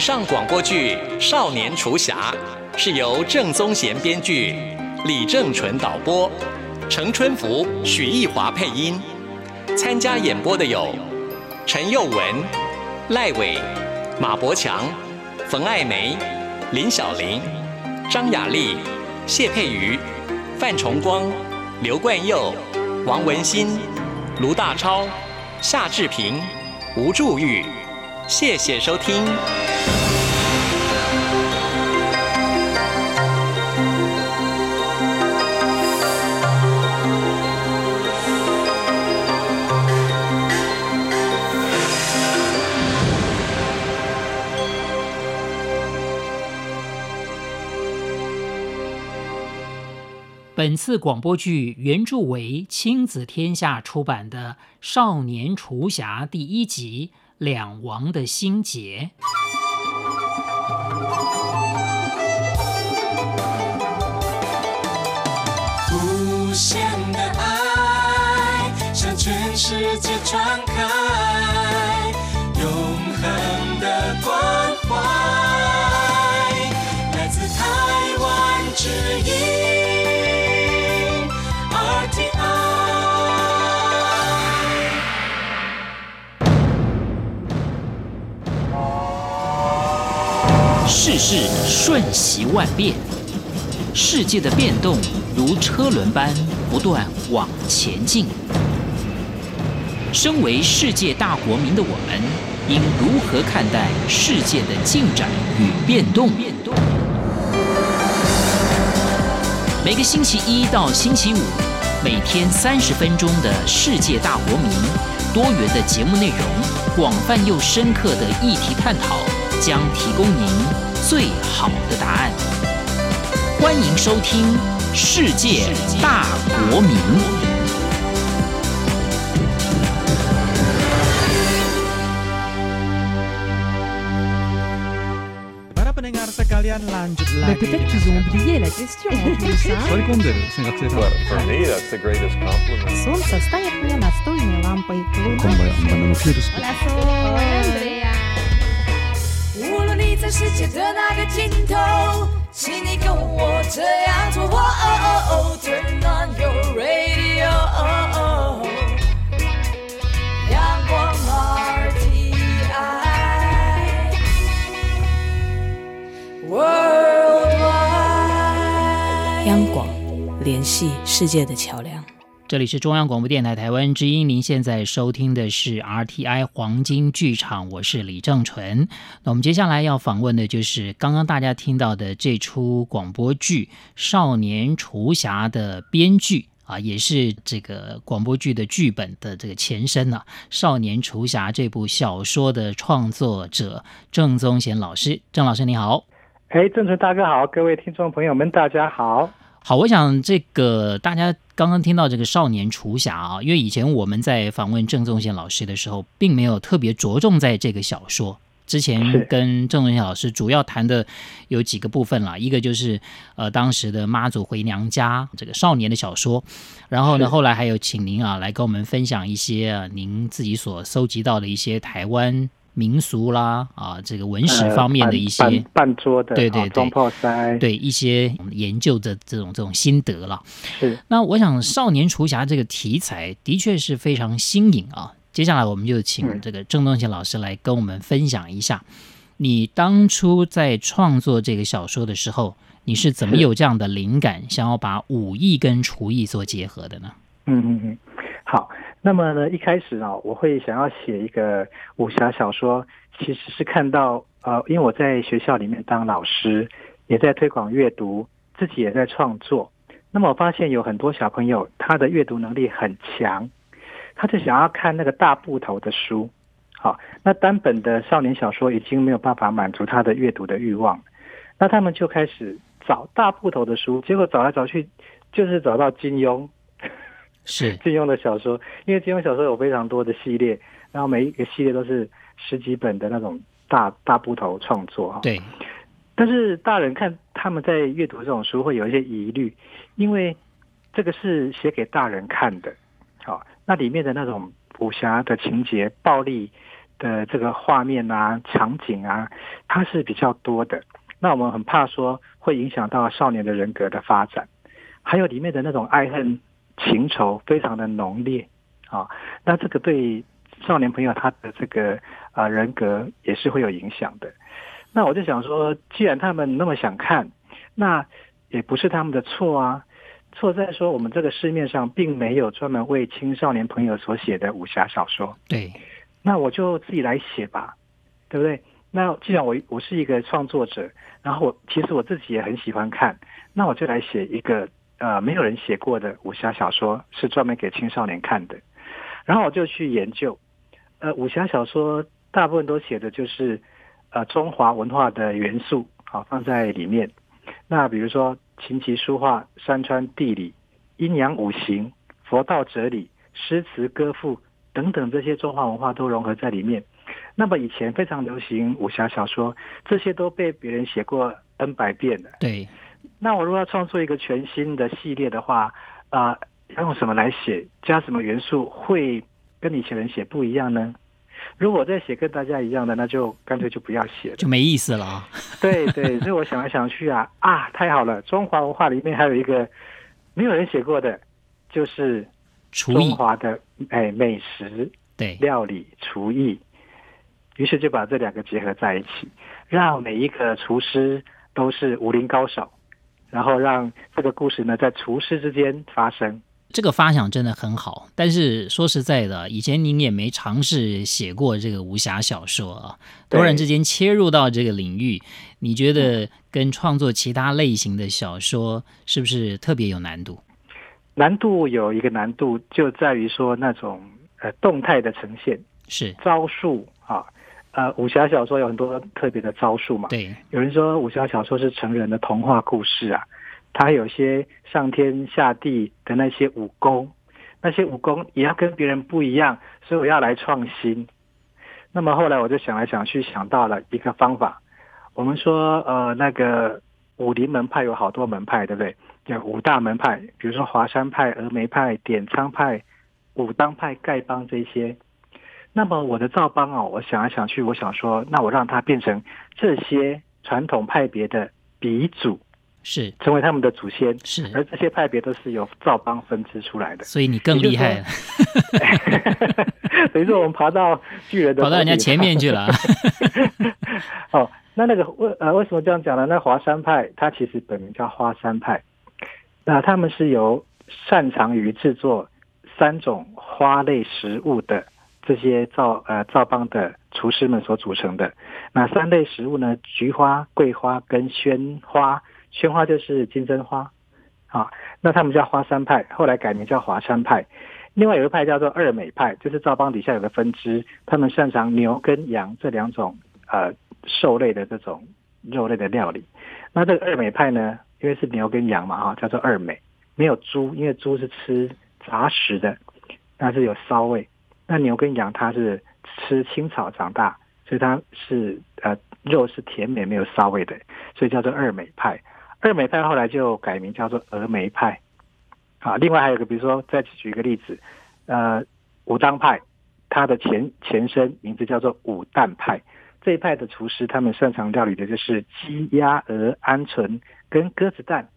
上广播剧《少年厨侠》是由郑宗贤编剧，李正淳导播，程春福、许艺华配音。参加演播的有陈佑文、赖伟、马伯强、冯爱梅、林小玲、张雅丽、谢佩瑜、范崇光、刘冠佑、王文新、卢大超、夏志平、吴祝玉。谢谢收听。本次广播剧原著为亲子天下出版的《少年厨侠》第一集《两王的心结》。无限的爱向全世界传是瞬息万变，世界的变动如车轮般不断往前进。身为世界大国民的我们，应如何看待世界的进展与变动？每个星期一到星期五，每天三十分钟的世界大国民，多元的节目内容，广泛又深刻的议题探讨，将提供您最好的答案。欢迎收听《世界大国民》。 Para pendengar sekalian lanjut lagi. peut-être qu'ils ont oublié la question en plus, hein. For me, that's the greatest compliment. Солнце станет мне настольной лампой. Луна 世界的那个尽头，请你跟我这样做。哦哦哦，Turn on your radio，阳光 RTI，Worldwide。央广，联系世界的桥梁。这里是中央广播电台台湾之音，您现在收听的是 RTI 黄金剧场，我是李正淳。那我们接下来要访问的就是刚刚大家听到的这出广播剧《少年厨侠》的编剧。啊，也是这个广播剧的剧本的这个前身呢、啊，《少年厨侠》这部小说的创作者郑宗贤老师，郑老师你好。哎，郑纯大哥好，各位听众朋友们大家好。好，我想这个大家刚刚听到这个少年厨侠啊，因为以前我们在访问郑宗宪老师的时候，并没有特别着重在这个小说。之前跟郑宗宪老师主要谈的有几个部分啦，一个就是呃当时的妈祖回娘家这个少年的小说，然后呢后来还有请您啊来跟我们分享一些、啊、您自己所搜集到的一些台湾民俗啦啊，这个文史方面的一些、呃半半桌的对对对破塞，对一些研究的这种这种心得了。是那我想少年厨侠这个题材的确是非常新颖啊。接下来我们就请这个郑东贤老师来跟我们分享一下，你当初在创作这个小说的时候，你是怎么有这样的灵感，想要把武艺跟厨艺做结合的呢？嗯嗯嗯，好。那么呢，一开始啊，我会想要写一个武侠小说，其实是看到呃，因为我在学校里面当老师，也在推广阅读，自己也在创作。那么我发现有很多小朋友他的阅读能力很强，他就想要看那个大部头的书。好，那单本的少年小说已经没有办法满足他的阅读的欲望，那他们就开始找大部头的书，结果找来找去就是找到金庸。是金庸的小说，因为金庸小说有非常多的系列，然后每一个系列都是十几本的那种大大部头创作哈。对。但是大人看他们在阅读这种书会有一些疑虑，因为这个是写给大人看的，好，那里面的那种武侠的情节、暴力的这个画面啊、场景啊，它是比较多的。那我们很怕说会影响到少年的人格的发展，还有里面的那种爱恨。情仇非常的浓烈啊，那这个对少年朋友他的这个啊、呃、人格也是会有影响的。那我就想说，既然他们那么想看，那也不是他们的错啊。错在说我们这个市面上并没有专门为青少年朋友所写的武侠小说。对，那我就自己来写吧，对不对？那既然我我是一个创作者，然后我其实我自己也很喜欢看，那我就来写一个。呃，没有人写过的武侠小说是专门给青少年看的，然后我就去研究，呃，武侠小说大部分都写的就是呃中华文化的元素，好放在里面。那比如说琴棋书画、山川地理、阴阳五行、佛道哲理、诗词歌赋等等这些中华文化都融合在里面。那么以前非常流行武侠小说，这些都被别人写过 N 百遍了。对。那我如果要创作一个全新的系列的话，啊、呃，要用什么来写？加什么元素会跟以前人写不一样呢？如果再写跟大家一样的，那就干脆就不要写了，就没意思了啊。对对，*laughs* 所以我想来想去啊，啊，太好了！中华文化里面还有一个没有人写过的，就是中华的哎美食、对料理、厨艺。于是就把这两个结合在一起，让每一个厨师都是武林高手。然后让这个故事呢，在厨师之间发生。这个发想真的很好，但是说实在的，以前您也没尝试写过这个武侠小说啊，突然之间切入到这个领域，你觉得跟创作其他类型的小说是不是特别有难度？难度有一个难度就在于说那种呃动态的呈现是招数啊。呃，武侠小说有很多特别的招数嘛。对，有人说武侠小说是成人的童话故事啊，它有些上天下地的那些武功，那些武功也要跟别人不一样，所以我要来创新。那么后来我就想来想去，想到了一个方法。我们说，呃，那个武林门派有好多门派，对不对？有五大门派，比如说华山派、峨眉派、点苍派、武当派、丐帮这些。那么我的赵邦哦，我想来想去，我想说，那我让它变成这些传统派别的鼻祖，是成为他们的祖先，是，而这些派别都是由赵邦分支出来的，所以你更厉害了。*laughs* 等于说我们爬到巨人的，跑到人家前面去了。*laughs* 哦，那那个为呃为什么这样讲呢？那华山派它其实本名叫花山派，那他们是由擅长于制作三种花类食物的。这些赵呃赵邦的厨师们所组成的那三类食物呢？菊花、桂花跟宣花，宣花就是金针花，啊，那他们叫花山派，后来改名叫华山派。另外有一派叫做二美派，就是赵邦底下有个分支，他们擅长牛跟羊这两种呃兽类的这种肉类的料理。那这个二美派呢，因为是牛跟羊嘛，哈，叫做二美，没有猪，因为猪是吃杂食的，那是有骚味。那牛跟羊它是吃青草长大，所以它是呃肉是甜美没有骚味的，所以叫做二美派。二美派后来就改名叫做峨眉派。啊，另外还有个，比如说再举一个例子，呃，武当派它的前前身名字叫做武旦派。这一派的厨师，他们擅长料理的就是鸡、鸭、鹅、鹌鹑跟鸽子蛋，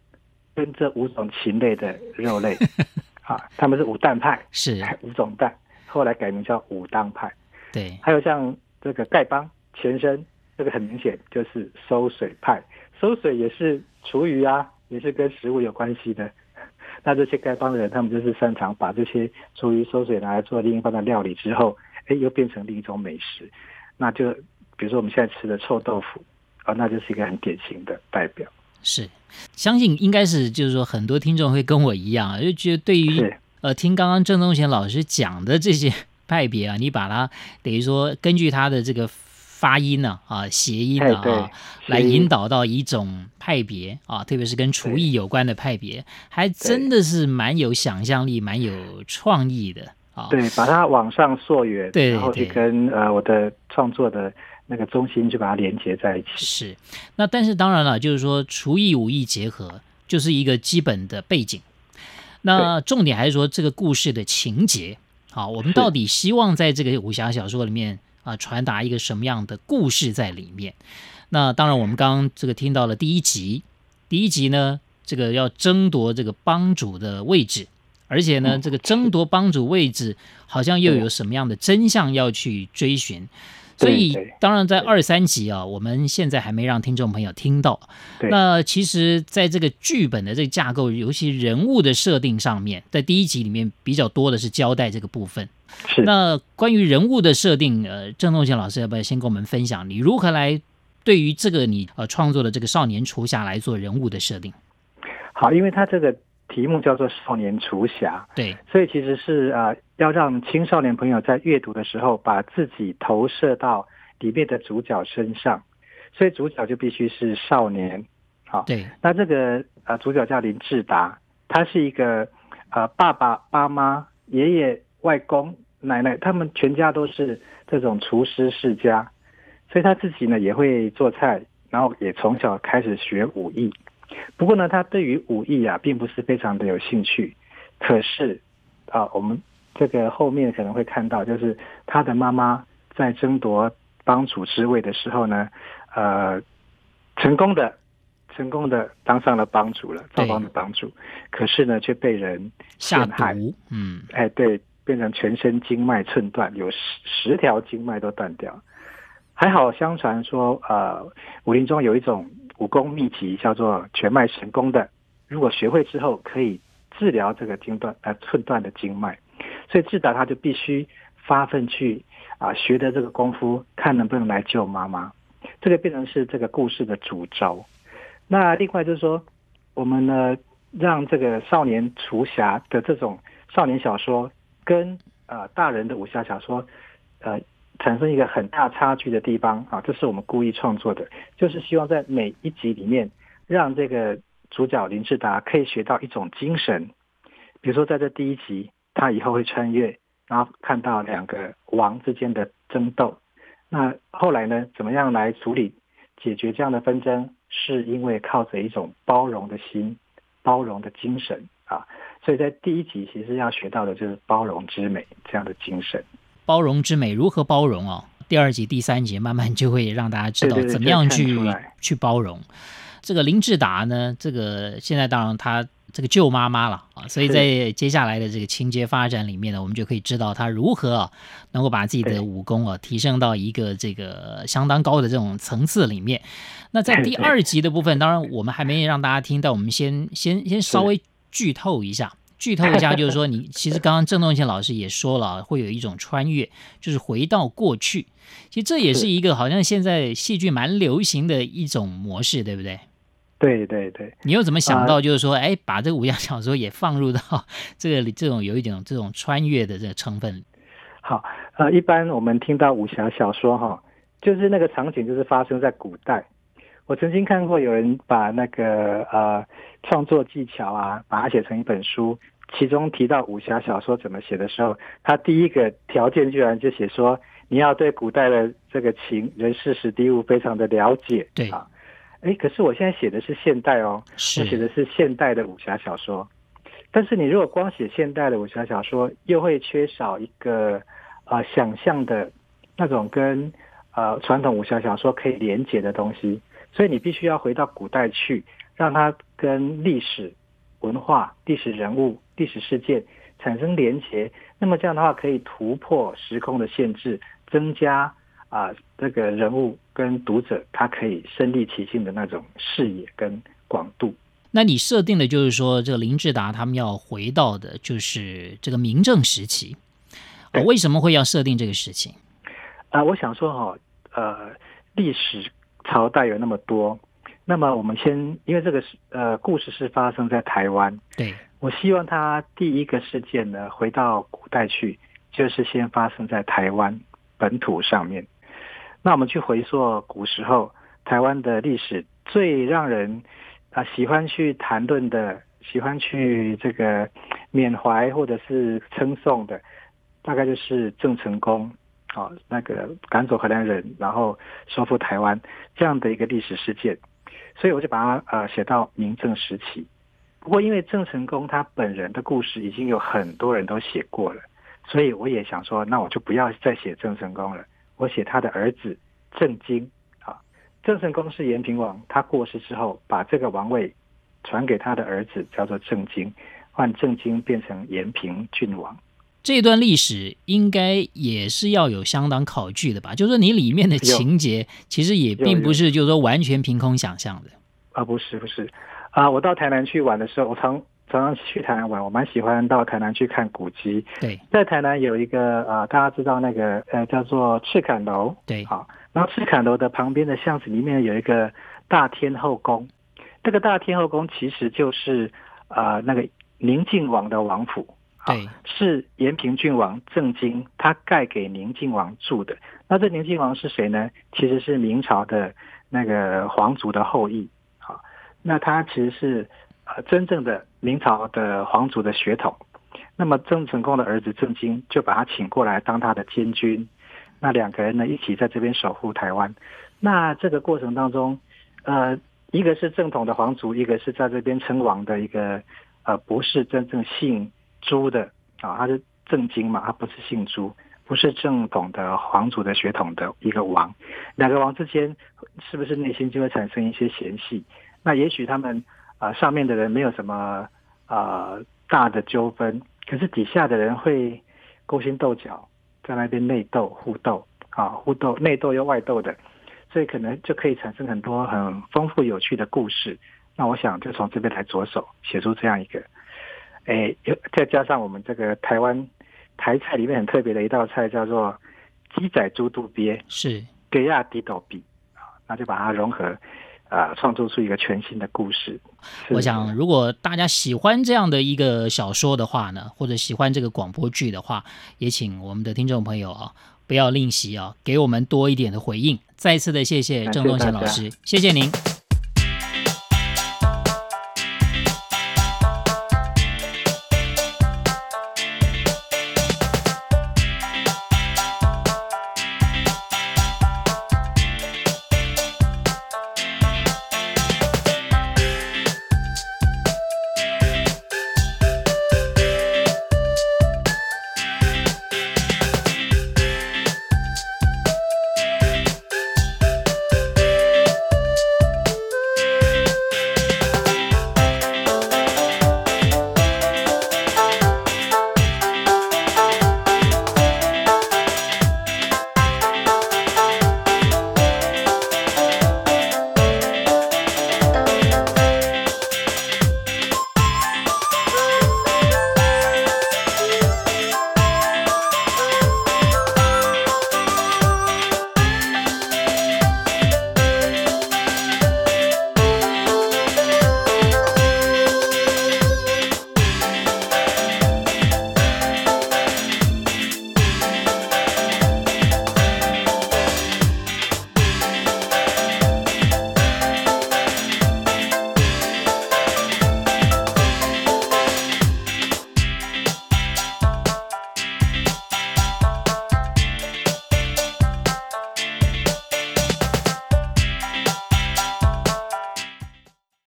跟这五种禽类的肉类。*laughs* 啊，他们是五蛋派，是五种蛋，后来改名叫武当派。对，还有像这个丐帮前身，这个很明显就是收水派，收水也是厨余啊，也是跟食物有关系的。*laughs* 那这些丐帮的人，他们就是擅长把这些厨余收水拿来做另一方的料理之后，哎，又变成另一种美食。那就比如说我们现在吃的臭豆腐，啊，那就是一个很典型的代表。是，相信应该是就是说很多听众会跟我一样，就觉得对于呃听刚刚郑东贤老师讲的这些 *laughs* 派别啊，你把它等于说根据他的这个发音呢啊谐音啊啊来引导到一种派别啊，特别是跟厨艺有关的派别，还真的是蛮有想象力、蛮有创意的啊。对，把它往上溯源，对，然后去跟呃我的创作的。那个中心就把它连接在一起。是，那但是当然了，就是说厨艺武艺结合，就是一个基本的背景。那重点还是说这个故事的情节。好，我们到底希望在这个武侠小说里面啊传达一个什么样的故事在里面？那当然，我们刚刚这个听到了第一集，第一集呢，这个要争夺这个帮主的位置，而且呢，这个争夺帮主位置好像又有什么样的真相要去追寻。所以，当然在二三集啊，我们现在还没让听众朋友听到。那其实，在这个剧本的这个架构，尤其人物的设定上面，在第一集里面比较多的是交代这个部分。是。那关于人物的设定，呃，郑东贤老师要不要先跟我们分享，你如何来对于这个你呃创作的这个少年厨侠来做人物的设定？好，因为他这个。题目叫做《少年厨侠》，对，所以其实是啊，要让青少年朋友在阅读的时候，把自己投射到里面的主角身上，所以主角就必须是少年。好，对，那这个啊，主角叫林志达，他是一个啊，爸爸、妈妈、爷爷、外公、奶奶，他们全家都是这种厨师世家，所以他自己呢也会做菜，然后也从小开始学武艺。不过呢，他对于武艺啊，并不是非常的有兴趣。可是，啊，我们这个后面可能会看到，就是他的妈妈在争夺帮主之位的时候呢，呃，成功的、成功的当上了帮主了，赵帮的帮主。可是呢，却被人陷害。嗯，哎，对，变成全身经脉寸断，有十十条经脉都断掉。还好，相传说，呃，武林中有一种。武功秘籍叫做全脉神功的，如果学会之后可以治疗这个经断呃寸断的经脉，所以智达他就必须发奋去啊学的这个功夫，看能不能来救妈妈。这个变成是这个故事的主轴。那另外就是说，我们呢让这个少年除侠的这种少年小说跟呃大人的武侠小说呃。产生一个很大差距的地方啊，这是我们故意创作的，就是希望在每一集里面，让这个主角林志达可以学到一种精神。比如说，在这第一集，他以后会穿越，然后看到两个王之间的争斗。那后来呢，怎么样来处理、解决这样的纷争？是因为靠着一种包容的心、包容的精神啊。所以在第一集，其实要学到的就是包容之美这样的精神。包容之美如何包容哦？第二集、第三集慢慢就会让大家知道怎么样去去包容。这个林志达呢，这个现在当然他这个舅妈妈了啊，所以在接下来的这个情节发展里面呢，我们就可以知道他如何啊能够把自己的武功啊提升到一个这个相当高的这种层次里面。那在第二集的部分，当然我们还没让大家听到，我们先先先稍微剧透一下。剧透一下，就是说，你其实刚刚郑东贤老师也说了，会有一种穿越，就是回到过去。其实这也是一个好像现在戏剧蛮流行的一种模式，对不对？对对对。你又怎么想到，就是说，哎，把这个武侠小说也放入到这个 *laughs* 这种有一点这种穿越的这个成分？好，呃，一般我们听到武侠小说哈，就是那个场景就是发生在古代。我曾经看过有人把那个呃创作技巧啊，把它写成一本书。其中提到武侠小说怎么写的时候，他第一个条件居然就写说你要对古代的这个情人事史地物非常的了解。对啊，哎，可是我现在写的是现代哦，我写的是现代的武侠小说。但是你如果光写现代的武侠小说，又会缺少一个呃想象的那种跟呃传统武侠小说可以连结的东西，所以你必须要回到古代去，让它跟历史文化、历史人物、历史事件产生连结。那么这样的话，可以突破时空的限制，增加啊、这个人物跟读者他可以身临其境的那种视野跟广度。那你设定的就是说，这个林志达他们要回到的就是这个明正时期，呃为什么会要设定这个事情？啊、我想说哈、呃，历史朝代有那么多，那么我们先，因为这个是呃故事是发生在台湾，对，我希望它第一个事件呢，回到古代去，就是先发生在台湾本土上面。那我们去回溯古时候台湾的历史，最让人啊、喜欢去谈论的，喜欢去这个缅怀或者是称颂的，大概就是郑成功。啊、那个赶走荷兰人，然后收复台湾这样的一个历史事件，所以我就把它呃写到明正时期。不过，因为郑成功他本人的故事已经有很多人都写过了，所以我也想说，那我就不要再写郑成功了，我写他的儿子郑经啊。郑成功是延平王，他过世之后，把这个王位传给他的儿子，叫做郑经，换郑经变成延平郡王。这段历史应该也是要有相当考据的吧？就是说你里面的情节其实也并不是就是说完全凭空想象的。啊，不是不是，啊，我到台南去玩的时候，我常常常去台南玩，我蛮喜欢到台南去看古迹。对，在台南有一个啊，大家知道那个呃叫做赤坎楼，对，好，然后赤坎楼的旁边的巷子里面有一个大天后宫，这个大天后宫其实就是呃那个宁靖王的王府。对，是延平郡王郑经他盖给宁靖王住的。那这宁靖王是谁呢？其实是明朝的那个皇族的后裔。好，那他其实是呃真正的明朝的皇族的血统。那么郑成功的儿子郑经就把他请过来当他的监军。那两个人呢一起在这边守护台湾。那这个过程当中，呃，一个是正统的皇族，一个是在这边称王的一个呃不是真正姓。朱的啊，他是正经嘛，他不是姓朱，不是正统的皇族的血统的一个王，两个王之间是不是内心就会产生一些嫌隙？那也许他们啊、上面的人没有什么啊、大的纠纷，可是底下的人会勾心斗角，在那边内斗互斗啊，互斗内斗又外斗的，所以可能就可以产生很多很丰富有趣的故事。那我想就从这边来着手写出这样一个。哎，又再加上我们这个台湾台菜里面很特别的一道菜，叫做鸡仔猪肚鳖，是给亚迪斗比啊，那就把它融合，啊，创作出一个全新的故事。我想，如果大家喜欢这样的一个小说的话呢，或者喜欢这个广播剧的话，也请我们的听众朋友啊，不要吝惜啊，给我们多一点的回应。再次的谢谢郑东贤老师，谢谢您。